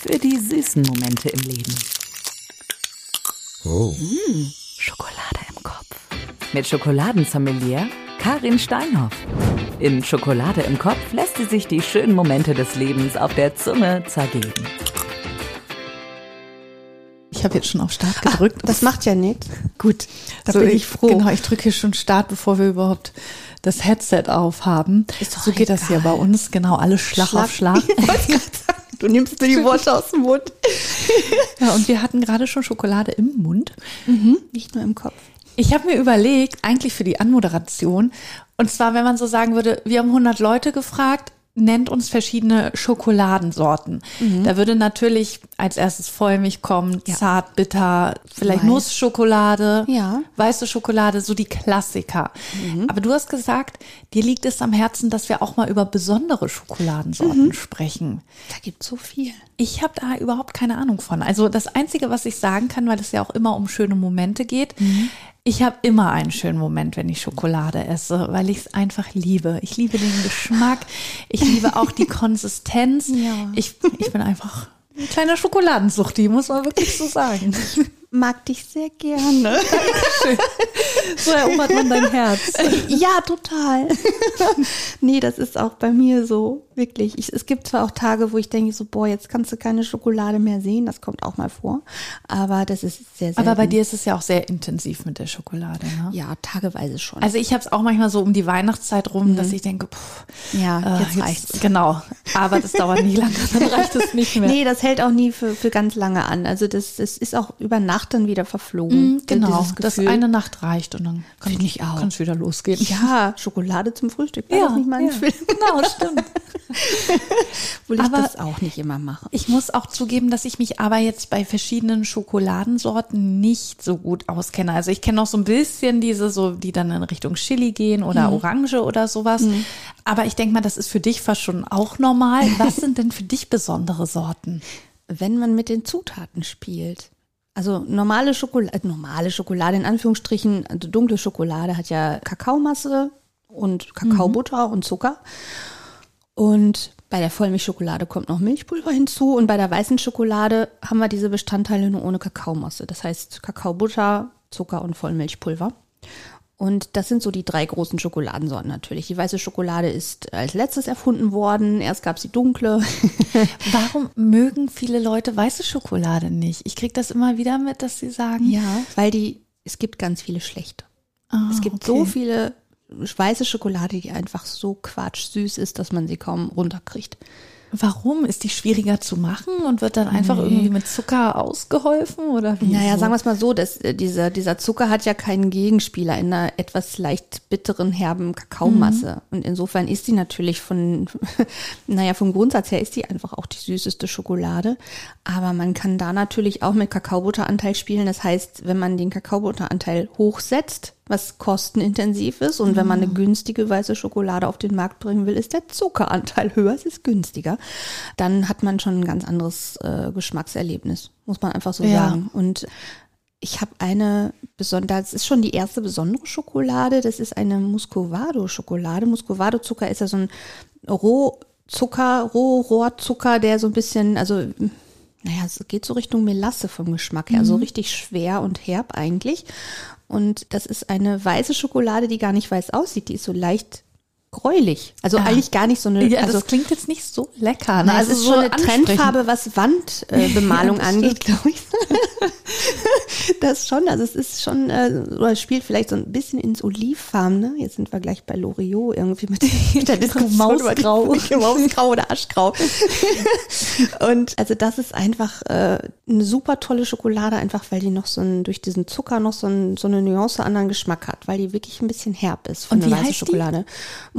für die süßen Momente im Leben. Oh. Mmh, Schokolade im Kopf. Mit Schokoladensommelier Karin Steinhoff. In Schokolade im Kopf lässt sie sich die schönen Momente des Lebens auf der Zunge zergeben. Ich habe jetzt schon auf Start gedrückt. Ach, das macht ja nichts. Gut, da so bin ich froh. Genau, ich drücke hier schon Start, bevor wir überhaupt das Headset aufhaben. Ist doch so geht egal. das hier bei uns. Genau, alle Schlag, Schlag. auf Schlag. Du nimmst mir die Worte aus dem Mund. Ja, und wir hatten gerade schon Schokolade im Mund. Mhm, nicht nur im Kopf. Ich habe mir überlegt, eigentlich für die Anmoderation, und zwar, wenn man so sagen würde, wir haben 100 Leute gefragt, nennt uns verschiedene Schokoladensorten. Da würde natürlich als erstes Vollmilch kommen, Ja. zart, bitter, vielleicht Weiß. Nussschokolade, Ja. weiße Schokolade, so die Klassiker. Aber du hast gesagt, dir liegt es am Herzen, dass wir auch mal über besondere Schokoladensorten sprechen. Da gibt's so viel. Ich habe da überhaupt keine Ahnung von. Also das Einzige, was ich sagen kann, weil es ja auch immer um schöne Momente geht, ich habe immer einen schönen Moment, wenn ich Schokolade esse, weil ich es einfach liebe. Ich liebe den Geschmack, ich liebe auch die Konsistenz. Ja. Ich, ich bin einfach ein kleiner Schokoladensuchti, muss man wirklich so sagen. Mag dich sehr gerne. So erobert man dein Herz. ja, total. nee, das ist auch bei mir so, wirklich. Ich, es gibt zwar auch Tage, wo ich denke so, boah, jetzt kannst du keine Schokolade mehr sehen. Das kommt auch mal vor. Aber das ist sehr, sehr. Aber bei dir ist es ja auch sehr intensiv mit der Schokolade. Ne? Ja, tageweise schon. Also ich habe es auch manchmal so um die Weihnachtszeit rum, dass ich denke, pff, ja, äh, jetzt reicht's. Genau, aber das dauert nicht lange, dann reicht es nicht mehr. Nee, das hält auch nie für, für ganz lange an. Also das, das ist auch über Nacht dann wieder verflogen. Mm, genau, Dieses das Gefühl. eine Nacht reicht und dann kann es wieder losgehen. Ja, Schokolade zum Frühstück. War das nicht mein ja. Film? Genau, stimmt. Obwohl ich Aber- das auch nicht immer mache. Ich muss auch zugeben, dass ich mich aber jetzt bei verschiedenen Schokoladensorten nicht so gut auskenne. Also ich kenne noch so ein bisschen diese, so die dann in Richtung Chili gehen oder Orange oder sowas. Aber ich denke mal, das ist für dich fast schon auch normal. Was sind denn für dich besondere Sorten? wenn man mit den Zutaten spielt. Also normale Schokolade, äh, normale Schokolade in Anführungsstrichen, also dunkle Schokolade hat ja Kakaomasse und Kakaobutter und Zucker. Und bei der Vollmilchschokolade kommt noch Milchpulver hinzu und bei der weißen Schokolade haben wir diese Bestandteile nur ohne Kakaomasse. Das heißt Kakaobutter, Zucker und Vollmilchpulver. Und das sind so die drei großen Schokoladensorten natürlich. Die weiße Schokolade ist als letztes erfunden worden. Erst gab es die dunkle. Warum mögen viele Leute weiße Schokolade nicht? Ich kriege das immer wieder mit, dass sie sagen, Ja, weil die, es gibt ganz viele schlechte. ah, Es gibt okay. so viele weiße Schokolade, die einfach so quatschsüß ist, dass man sie kaum runterkriegt. Warum? Ist die schwieriger zu machen und wird dann einfach irgendwie mit Zucker ausgeholfen oder wie? Naja, so? sagen wir es mal so, dass, äh, dieser, dieser Zucker hat ja keinen Gegenspieler in einer etwas leicht bitteren, herben Kakaomasse. Und insofern ist die natürlich von, naja, vom Grundsatz her ist die einfach auch die süßeste Schokolade. Aber man kann da natürlich auch mit Kakaobutteranteil spielen. Das heißt, wenn man den Kakaobutteranteil hochsetzt, was kostenintensiv ist, und wenn man eine günstige weiße Schokolade auf den Markt bringen will, ist der Zuckeranteil höher, es ist günstiger. Dann hat man schon ein ganz anderes äh, Geschmackserlebnis, muss man einfach so Ja. sagen. Und ich habe eine besondere, das ist schon die erste besondere Schokolade, das ist eine Muscovado-Schokolade. Muscovado-Zucker ist ja so ein Rohzucker, Rohrohrzucker, der so ein bisschen, also naja, es geht so Richtung Melasse vom Geschmack her, so richtig schwer und herb eigentlich. Und das ist eine weiße Schokolade, die gar nicht weiß aussieht, die ist so leicht gräulich. Also Ah. eigentlich gar nicht so eine, ja, also das klingt jetzt nicht so lecker. Ne? also es ist schon eine. Trendfarbe, was Wandbemalung äh, Ja, angeht, glaube ich. das schon, also es ist schon, äh, oder spielt vielleicht so ein bisschen ins Olivfarben, Jetzt sind wir gleich bei Loriot irgendwie mit, mit der Diskussion Mausgrau. über die- Mausgrau oder Aschgrau. Und also das ist einfach äh, eine super tolle Schokolade, einfach weil die noch so ein, durch diesen Zucker noch so, ein, so eine Nuance anderen Geschmack hat, weil die wirklich ein bisschen herb ist von Und der wie weiße heißt die?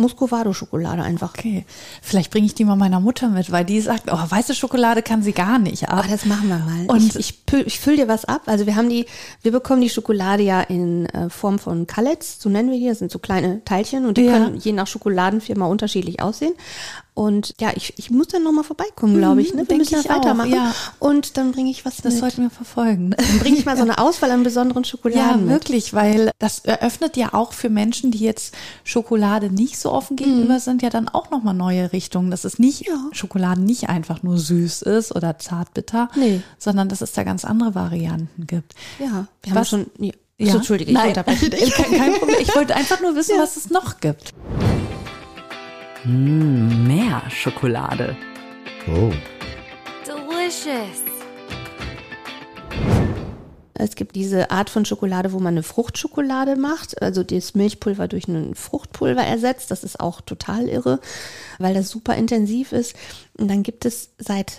Schokolade. Muscovado-Schokolade einfach. Okay, vielleicht bringe ich die mal meiner Mutter mit, weil die sagt, oh, weiße Schokolade kann sie gar nicht ab. Ah, das machen wir mal. Und- ich, ich, ich fülle dir was ab. Also wir haben die, wir bekommen die Schokolade ja in äh, Form von Cullets, so nennen wir die. Das sind so kleine Teilchen und die Ja. können je nach Schokoladenfirma unterschiedlich aussehen. Und ja, ich, ich muss dann nochmal vorbeikommen, glaube ich. Ne? Wir denk müssen ich ja weitermachen. auch, ja. Und dann bringe ich was Das mit. sollten wir verfolgen. Dann bringe ich mal so eine Auswahl an besonderen Ja, Schokoladen mit. wirklich, weil das eröffnet ja auch für Menschen, die jetzt Schokolade nicht so offen gegenüber sind, ja dann auch nochmal neue Richtungen. Dass es nicht Ja. Schokolade nicht einfach nur süß ist oder zartbitter, Nee. sondern dass es da ganz andere Varianten gibt. Ja, wir haben Was- schon. Ja. Ja? Achso, Entschuldige, ich Nein, unterbreche kein, kein Problem. Ich wollte einfach nur wissen, was es noch gibt. Mh, mehr Schokolade. Oh. Delicious. Es gibt diese Art von Schokolade, wo man eine Fruchtschokolade macht, also das Milchpulver durch ein Fruchtpulver ersetzt. Das ist auch total irre, weil das super intensiv ist. Und dann gibt es seit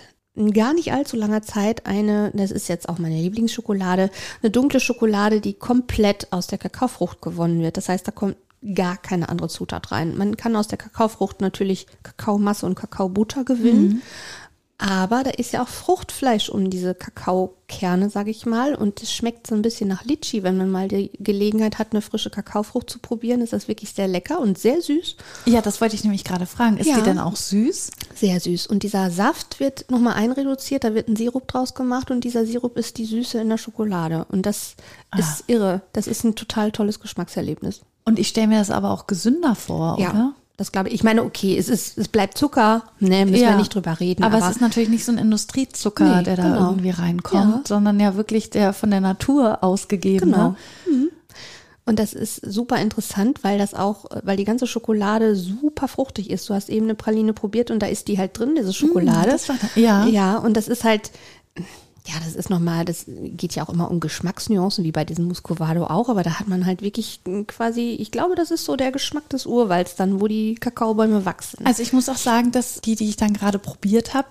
gar nicht allzu langer Zeit eine, das ist jetzt auch meine Lieblingsschokolade, eine dunkle Schokolade, die komplett aus der Kakaofrucht gewonnen wird. Das heißt, da kommt gar keine andere Zutat rein. Man kann aus der Kakaofrucht natürlich Kakaomasse und Kakaobutter gewinnen. Aber da ist ja auch Fruchtfleisch um diese Kakaokerne, sage ich mal. Und es schmeckt so ein bisschen nach Litschi. Wenn man mal die Gelegenheit hat, eine frische Kakaofrucht zu probieren, ist das wirklich sehr lecker und sehr süß. Ja, das wollte ich nämlich gerade fragen. Ist Ja. die denn auch süß? Sehr süß. Und dieser Saft wird nochmal einreduziert, da wird ein Sirup draus gemacht und dieser Sirup ist die Süße in der Schokolade. Und das ist irre. Das ist ein total tolles Geschmackserlebnis. Und ich stelle mir das aber auch gesünder vor, oder? Das glaube ich. Ich meine, okay, es ist, es bleibt Zucker, ne, müssen wir nicht drüber reden. Aber, es ist natürlich nicht so ein Industriezucker, Nee, der da genau. irgendwie reinkommt, Ja. sondern ja wirklich der von der Natur ausgegeben. Genau. Und das ist super interessant, weil das auch, weil die ganze Schokolade super fruchtig ist. Du hast eben eine Praline probiert und da ist die halt drin, diese Schokolade. das war da- ja. Ja, und das ist halt, ja, das ist nochmal, das geht ja auch immer um Geschmacksnuancen, wie bei diesem Muscovado auch, aber da hat man halt wirklich quasi, ich glaube, das ist so der Geschmack des Urwalds dann, wo die Kakaobäume wachsen. Also ich muss auch sagen, dass die, die ich dann gerade probiert habe,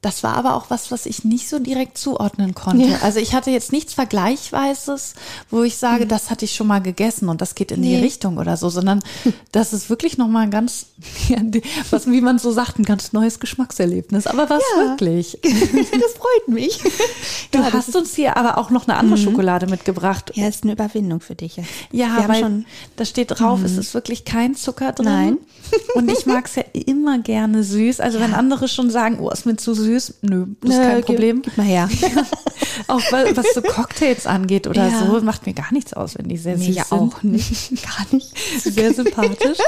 das war aber auch was, was ich nicht so direkt zuordnen konnte. Ja. Also ich hatte jetzt nichts Vergleichweises, wo ich sage, das hatte ich schon mal gegessen und das geht in die Nee. Richtung oder so, sondern das ist wirklich nochmal ein ganz, die- was, wie man so sagt, ein ganz neues Geschmackserlebnis. Aber was Ja. wirklich? das freut mich. Du Ja, hast uns hier aber auch noch eine andere Schokolade mitgebracht. Ja, ist eine Überwindung für dich. Ja, Wir weil schon, da steht drauf, es ist wirklich kein Zucker drin. Nein. Und ich mag es ja immer gerne süß. Also wenn andere schon sagen, oh, ist mir zu süß, nö, das ist Nö, kein gib- Problem. Gib mal her. Auch was so Cocktails angeht oder Ja. so, macht mir gar nichts aus, wenn die sehr Mir süß ja sind. auch nicht. Gar nicht. Sehr sympathisch.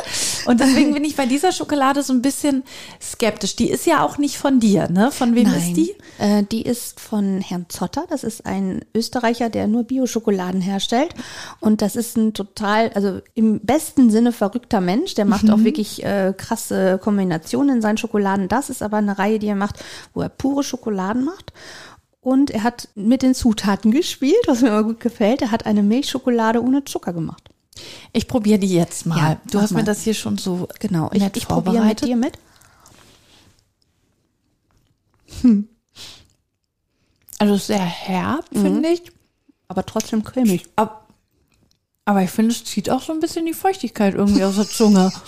Und deswegen bin ich bei dieser Schokolade so ein bisschen skeptisch. Die ist ja auch nicht von dir, ne? Von wem ist die? Äh, die ist von Herrn Zotter. Das ist ein Österreicher, der nur Bio-Schokoladen herstellt. Und das ist ein total, also im besten Sinne verrückter Mensch. Der macht auch wirklich äh, krasse Kombinationen in seinen Schokoladen. Das ist aber eine Reihe, die er macht, wo er pure Schokoladen macht. Und er hat mit den Zutaten gespielt, was mir immer gut gefällt. Er hat eine Milchschokolade ohne Zucker gemacht. Ich probiere die jetzt mal. Ja, du hast mir mal. das hier schon so Genau. Ich, ich probiere mit dir mit. Also sehr herb, Mhm. finde ich. Aber trotzdem cremig. Ab- Aber ich finde, es zieht auch so ein bisschen die Feuchtigkeit irgendwie aus der Zunge.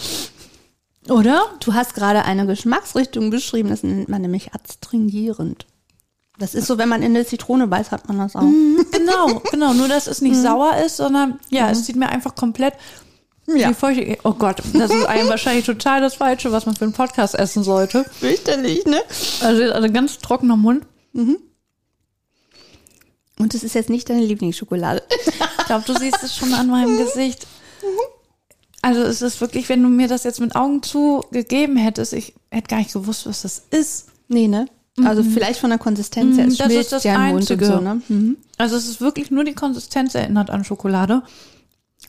Oder? Du hast gerade eine Geschmacksrichtung beschrieben, das nennt man nämlich adstringierend. Das ist so, wenn man in eine Zitrone beißt, hat man das auch. Genau, genau. Nur, dass es nicht sauer ist, sondern ja, es zieht mir einfach komplett Ja. die Feuchtigkeit. Oh Gott, das ist einem wahrscheinlich total das Falsche, was man für einen Podcast essen sollte. Fürchterlich, ne? Also, also ganz trockener Mund. Und es ist jetzt nicht deine Lieblingsschokolade. Ich glaube, du siehst es schon an meinem Gesicht. Also es ist wirklich, wenn du mir das jetzt mit Augen zu gegeben hättest, ich hätte gar nicht gewusst, was das ist. nee, ne? Also vielleicht von der Konsistenz her. Mhm, Es das ist das ja Einzige. so, ne? Mhm. Also es ist wirklich nur die Konsistenz erinnert an Schokolade.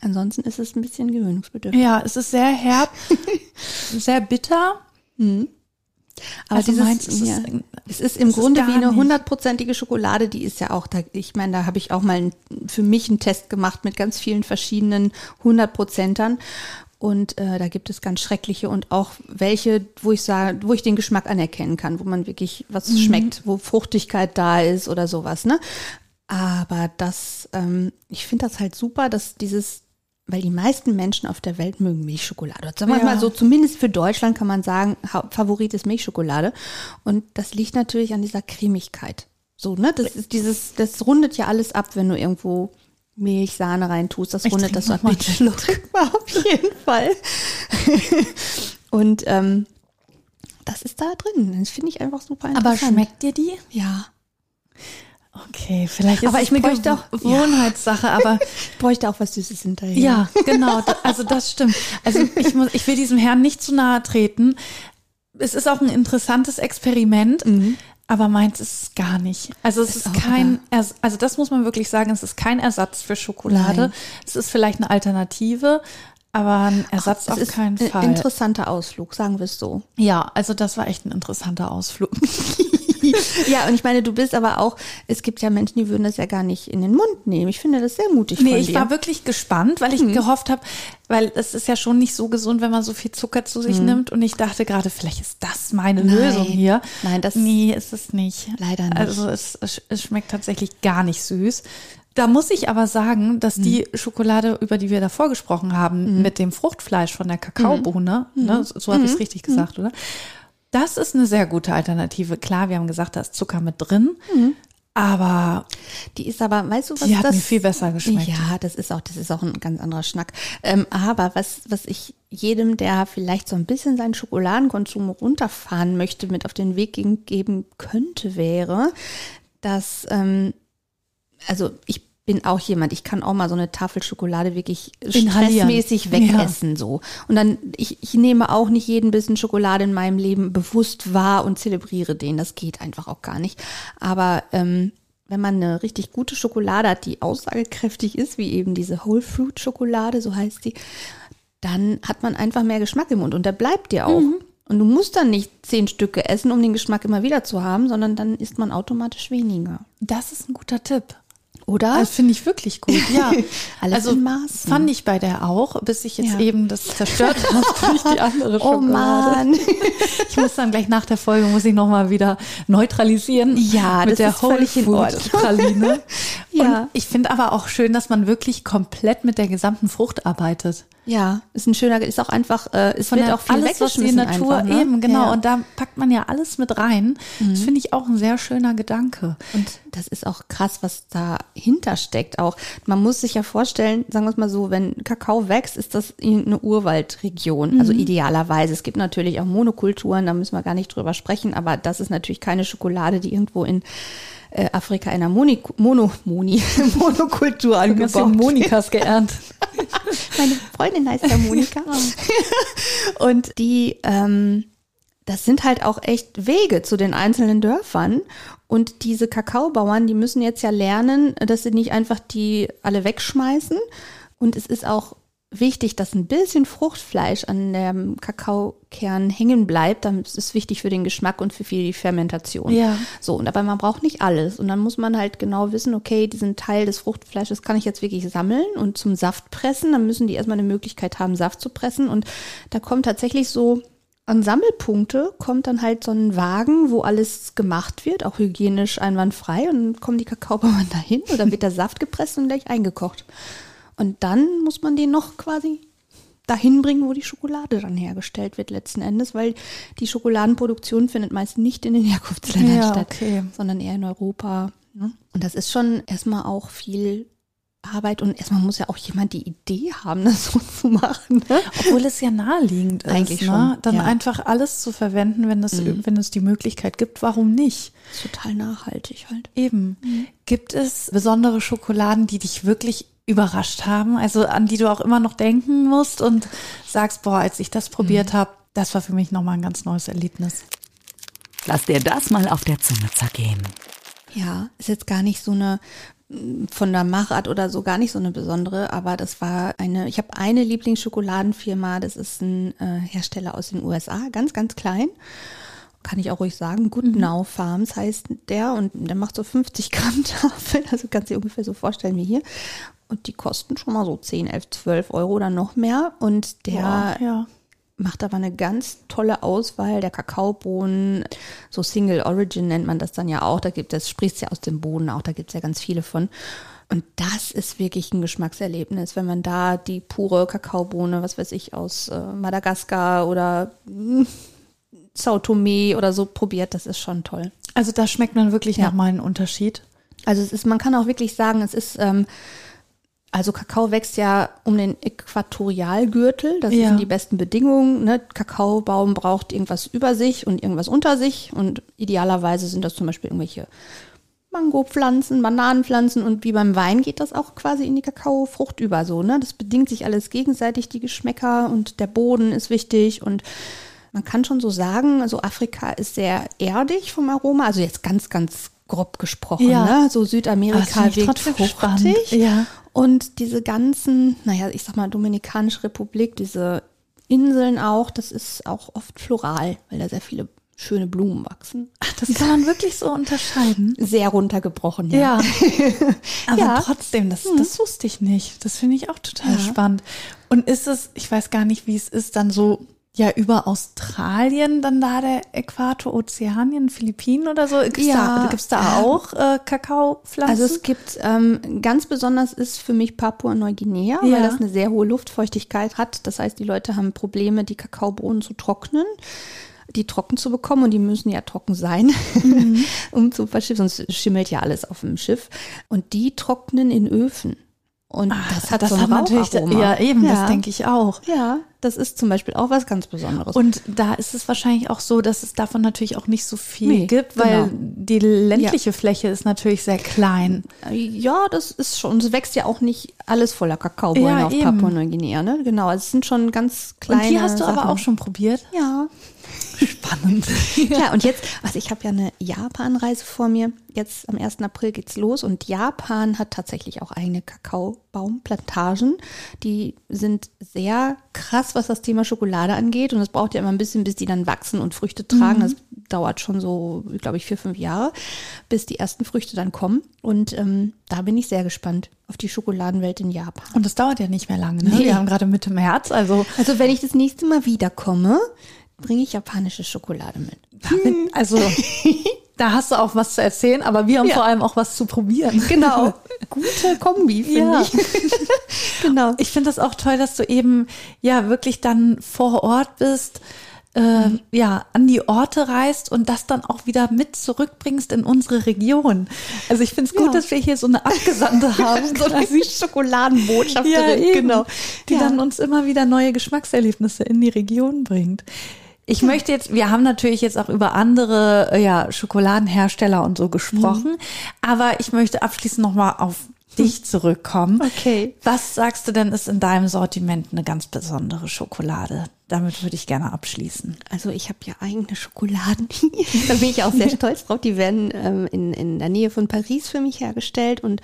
Ansonsten ist es ein bisschen gewöhnungsbedürftig. Ja, es ist sehr herb, sehr bitter. Aber Also dieses, meins ist es- ja, ist im es ist Grunde gar wie eine hundertprozentige Schokolade, die ist ja auch da, ich meine, da habe ich auch mal für mich einen Test gemacht mit ganz vielen verschiedenen hundertprozentern. Und äh, da gibt es ganz schreckliche und auch welche, wo ich sage, wo ich den Geschmack anerkennen kann, wo man wirklich was Mhm. schmeckt, wo Fruchtigkeit da ist oder sowas, ne? Aber das, ähm, ich finde das halt super, dass dieses, weil die meisten Menschen auf der Welt mögen Milchschokolade. Sagen wir Ja. mal so, zumindest für Deutschland kann man sagen, Favorit ist Milchschokolade. Und das liegt natürlich an dieser Cremigkeit. So, ne? Das ist dieses, das rundet ja alles ab, wenn du irgendwo Milch, Sahne reintust. Das Ich rundet trink das so ab. mal Bitte Schluck. Auf jeden Fall. Und ähm, Das ist da drin. Das finde ich einfach super Aber interessant. schmeckt dir die? Ja. Okay, vielleicht ist Aber es ich eine bräuchte auch- Gewohnheitssache, aber Ich bräuchte auch was Süßes hinterher. ja, genau. Also das stimmt. Also ich muss, ich will diesem Herrn nicht zu nahe treten. Es ist auch ein interessantes Experiment, aber meins ist es gar nicht. Also es ist, auch kein, Ers- also das muss man wirklich sagen, es ist kein Ersatz für Schokolade. Nein. Es ist vielleicht eine Alternative, aber ein Ersatz Es auf ist keinen ein Fall. interessanter Ausflug, sagen wir es so. Ja, also das war echt ein interessanter Ausflug. Ja, und ich meine, du bist aber auch, es gibt ja Menschen, die würden das ja gar nicht in den Mund nehmen. Ich finde das sehr mutig Nee, ich dir. war wirklich gespannt, weil ich gehofft habe, weil es ist ja schon nicht so gesund, wenn man so viel Zucker zu sich nimmt. Und ich dachte gerade, vielleicht ist das meine Nein. Lösung hier. Nein, das- nee, ist es nicht. Leider nicht. Also es, es schmeckt tatsächlich gar nicht süß. Da muss ich aber sagen, dass die Mhm. Schokolade, über die wir davor gesprochen haben, mit dem Fruchtfleisch von der Kakaobohne, Mhm. ne, so, so habe ich es richtig gesagt, oder? Das ist eine sehr gute Alternative. Klar, wir haben gesagt, da ist Zucker mit drin, aber Die ist aber, weißt du, was Die hat das mir viel besser geschmeckt. Ja, das ist auch, das ist auch ein ganz anderer Schnack. Ähm, aber was, was ich jedem, der vielleicht so ein bisschen seinen Schokoladenkonsum runterfahren möchte, mit auf den Weg geben- geben könnte, wäre, dass, ähm, also ich bin auch jemand, ich kann auch mal so eine Tafel Schokolade wirklich Inhalieren. stressmäßig wegessen so. Und dann, ich, ich nehme auch nicht jeden Bissen Schokolade in meinem Leben bewusst wahr und zelebriere den. Das geht einfach auch gar nicht. Aber ähm, wenn man eine richtig gute Schokolade hat, die aussagekräftig ist, wie eben diese Whole Fruit Schokolade, so heißt die, dann hat man einfach mehr Geschmack im Mund und der bleibt dir auch. Und du musst dann nicht zehn Stücke essen, um den Geschmack immer wieder zu haben, sondern dann isst man automatisch weniger. das ist ein guter Tipp. Oder? Das finde ich wirklich gut, ja. Alles also in Maßen. fand ich bei der auch, bis ich jetzt Ja. eben das zerstört habe durch die andere oh Schokolade. Mann. Ich muss dann gleich nach der Folge muss ich noch mal wieder neutralisieren. Ja, mit das der ist völlig in Whole Ordnung. Praline. Ja. Und ich finde aber auch schön, dass man wirklich komplett mit der gesamten Frucht arbeitet. Ja, ist ein schöner, ist auch einfach, äh, es Von wird der, auch viel alles, was die Natur einfach, ne? eben, genau. Ja. Und da packt man ja alles mit rein. Das finde ich auch ein sehr schöner Gedanke. Und das ist auch krass, was dahinter steckt. Auch man muss sich ja vorstellen, sagen wir es mal so, wenn Kakao wächst, ist das eine Urwaldregion. Also idealerweise. Es gibt natürlich auch Monokulturen, da müssen wir gar nicht drüber sprechen. Aber das ist natürlich keine Schokolade, die irgendwo in äh, Afrika in einer Moni, Mono, Moni, Monokultur Du hast angebaut. Monikas geerntet. Meine Freundin heißt ja Monika. Und die, ähm, das sind halt auch echt Wege zu den einzelnen Dörfern. Und diese Kakaobauern, die müssen jetzt ja lernen, dass sie nicht einfach die alle wegschmeißen. Und es ist auch wichtig, dass ein bisschen Fruchtfleisch an dem Kakaokern hängen bleibt. Das ist wichtig für den Geschmack und für die Fermentation. Ja. So, und aber man braucht nicht alles. Und dann muss man halt genau wissen, okay, diesen Teil des Fruchtfleisches kann ich jetzt wirklich sammeln und zum Saft pressen. Dann müssen die erstmal eine Möglichkeit haben, Saft zu pressen. Und da kommt tatsächlich so an Sammelpunkte kommt dann halt so ein Wagen, wo alles gemacht wird, auch hygienisch einwandfrei. Und dann kommen die Kakaobauern dahin und dann wird der Saft gepresst und gleich eingekocht. Und dann muss man den noch quasi dahin bringen, wo die Schokolade dann hergestellt wird letzten Endes, weil die Schokoladenproduktion findet meist nicht in den Herkunftsländern Ja, statt, okay. sondern eher in Europa. Ne? Und das ist schon erstmal auch viel Arbeit und erstmal muss ja auch jemand die Idee haben, das so zu machen. Ne? Obwohl es ja naheliegend ist, Eigentlich ne? schon, dann ja. Mhm. einfach alles zu verwenden, wenn es, wenn es die Möglichkeit gibt, warum nicht? Total nachhaltig halt. Eben. Gibt es besondere Schokoladen, die dich wirklich überrascht haben, also an die du auch immer noch denken musst und sagst, boah, als ich das probiert Mhm. habe, das war für mich nochmal ein ganz neues Erlebnis. Lass dir das mal auf der Zunge zergehen. Ja, ist jetzt gar nicht so eine von der Machart oder so gar nicht so eine besondere, aber das war eine, ich habe eine Lieblingsschokoladenfirma, das ist ein äh, Hersteller aus den USA, ganz, ganz klein. Kann ich auch ruhig sagen, Good Now Farms heißt der und der macht so 50 Gramm Tafeln, also kannst du dir ungefähr so vorstellen wie hier. Und die kosten schon mal so 10, 11, 12 Euro oder noch mehr. Und der Boah, ja. macht aber eine ganz tolle Auswahl der Kakaobohnen, so Single Origin nennt man das dann ja auch. Da gibt es, spricht ja aus dem Boden auch, da gibt es ja ganz viele von. Und das ist wirklich ein Geschmackserlebnis, wenn man da die pure Kakaobohne, was weiß ich, aus äh, Madagaskar oder mm, Sao Tome oder so probiert, das ist schon toll. Also da schmeckt man wirklich Ja. nochmal einen Unterschied. Also es ist, man kann auch wirklich sagen, es ist ähm, Also Kakao wächst ja um den Äquatorialgürtel. Das Ja. sind die besten Bedingungen. Ne? Kakaobaum braucht irgendwas über sich und irgendwas unter sich. Und idealerweise sind das zum Beispiel irgendwelche Mangopflanzen, Bananenpflanzen und wie beim Wein geht das auch quasi in die Kakaofrucht über so. Ne? Das bedingt sich alles gegenseitig, die Geschmäcker und der Boden ist wichtig und man kann schon so sagen, also Afrika ist sehr erdig vom Aroma, also jetzt ganz, ganz grob gesprochen. Ja. Ne? So Südamerika ich wirkt fruchtig. Ja. Und diese ganzen, naja, ich sag mal, Dominikanische Republik, diese Inseln auch, das ist auch oft floral, weil da sehr viele schöne Blumen wachsen. Ach, das kann man wirklich so unterscheiden. Sehr runtergebrochen, Ja. Aber Ja. trotzdem, das, das wusste ich nicht. Das finde ich auch total Ja. spannend. Und ist es, ich weiß gar nicht, wie es ist, dann so, ja, über Australien, dann da der Äquator, Ozeanien, Philippinen oder so? Gibt's Ja. da, gibt's da auch äh, Kakaopflanzen? Also es gibt, ähm, ganz besonders ist für mich Papua-Neuguinea, Ja. weil das eine sehr hohe Luftfeuchtigkeit hat. Das heißt, die Leute haben Probleme, die Kakaobohnen zu trocknen, die trocken zu bekommen und die müssen ja trocken sein, um zu verschiffen, sonst schimmelt ja alles auf dem Schiff. Und die trocknen in Öfen. Und das hat das so ein hat ja eben, ja. das denke ich auch. Ja, das ist zum Beispiel auch was ganz Besonderes. Und da ist es wahrscheinlich auch so, dass es davon natürlich auch nicht so viel Nee, gibt, weil genau. die ländliche Fläche ist natürlich sehr klein. Ja, das ist schon. Es wächst ja auch nicht alles voller Kakaobäume Ja, auf. Papua-Neuguinea, ne? Genau, es sind schon ganz kleine Und die hast du Sachen. aber auch schon probiert. Ja. Spannend. Ja, und jetzt, also ich habe ja eine Japan-Reise vor mir. Jetzt am 1. April geht's los und Japan hat tatsächlich auch eigene Kakaobaumplantagen. Die sind sehr krass, was das Thema Schokolade angeht. Und es braucht ja immer ein bisschen, bis die dann wachsen und Früchte tragen. Das dauert schon so, glaube ich, vier, fünf Jahre, bis die ersten Früchte dann kommen. Und ähm, da bin ich sehr gespannt auf die Schokoladenwelt in Japan. Und das dauert ja nicht mehr lange. Ne? Nee. Wir haben gerade Mitte März, also Also wenn ich das nächste Mal wiederkomme, bringe ich japanische Schokolade mit. damit, also da hast du auch was zu erzählen, aber wir haben Ja. vor allem auch was zu probieren. Genau. Gute Kombi, finde Ja. ich. genau. Ich finde das auch toll, dass du eben ja wirklich dann vor Ort bist, äh, ja, an die Orte reist und das dann auch wieder mit zurückbringst in unsere Region. Also ich finde es gut, Ja. dass wir hier so eine Abgesandte haben, so eine quasi. Schokoladenbotschafterin, genau. die dann uns immer wieder neue Geschmackserlebnisse in die Region bringt. Ich möchte jetzt, wir haben natürlich jetzt auch über andere äh, ja, Schokoladenhersteller und so gesprochen, Mhm. aber ich möchte abschließend nochmal auf dich zurückkommen. Okay. Was sagst du denn, ist in deinem Sortiment eine ganz besondere Schokolade? Damit würde ich gerne abschließen. Also ich habe ja eigene Schokoladen. da bin ich auch sehr stolz drauf. Die werden ähm, in, in der Nähe von Paris für mich hergestellt und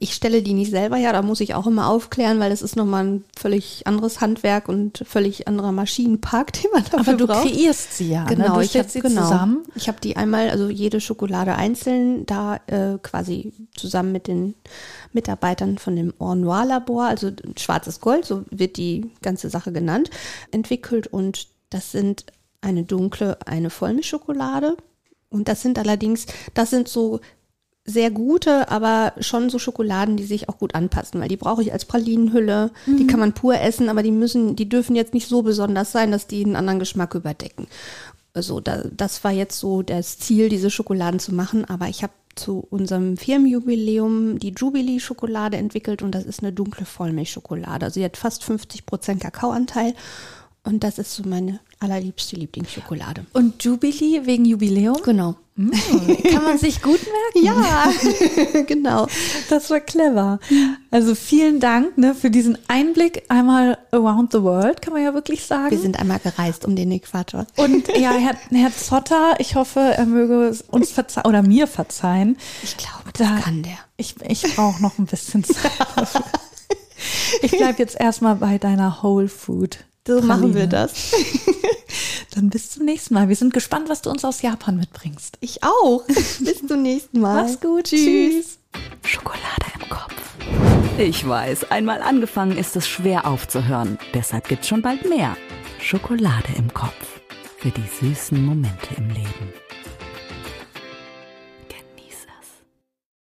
ich stelle die nicht selber her. Da muss ich auch immer aufklären, weil das ist nochmal ein völlig anderes Handwerk und völlig anderer Maschinenpark, den man dafür Aber du braucht. kreierst sie ja. Genau, ne? Ich habe sie genau. zusammen. Ich habe die einmal, also jede Schokolade einzeln, da äh, quasi zusammen mit den Mitarbeitern von dem Or Noir Labor, also schwarzes Gold, so wird die ganze Sache genannt, entwickelt und das sind eine dunkle, eine Vollmilchschokolade und das sind allerdings, das sind so sehr gute, aber schon so Schokoladen, die sich auch gut anpassen, weil die brauche ich als Pralinenhülle. Die kann man pur essen, aber die müssen, die dürfen jetzt nicht so besonders sein, dass die einen anderen Geschmack überdecken. Also da, das war jetzt so das Ziel, diese Schokoladen zu machen, aber ich habe zu unserem Firmenjubiläum die Jubilee-Schokolade entwickelt und das ist eine dunkle Vollmilchschokolade. Also sie hat fast 50 Prozent Kakaoanteil und das ist so meine allerliebste Lieblingsschokolade. Und Jubilee wegen Jubiläum? Genau. Kann man sich gut merken? Ja, genau. Das war clever. Also vielen Dank ne, für diesen Einblick einmal around the world, kann man ja wirklich sagen. Wir sind einmal gereist um den Äquator. Und ja, Herr, Herr Zotter, ich hoffe, er möge uns verzeihen oder mir verzeihen. Ich glaube, das Da- kann der. Ich, ich brauche noch ein bisschen Zeit. Ich bleibe jetzt erstmal bei deiner Whole Food. So machen wir Praline. das. Dann bis zum nächsten Mal. Wir sind gespannt, was du uns aus Japan mitbringst. Ich auch. Bis zum nächsten Mal. Mach's gut. Tschüss. Schokolade im Kopf. Ich weiß, einmal angefangen ist es schwer aufzuhören. Deshalb gibt's schon bald mehr. Schokolade im Kopf. Für die süßen Momente im Leben.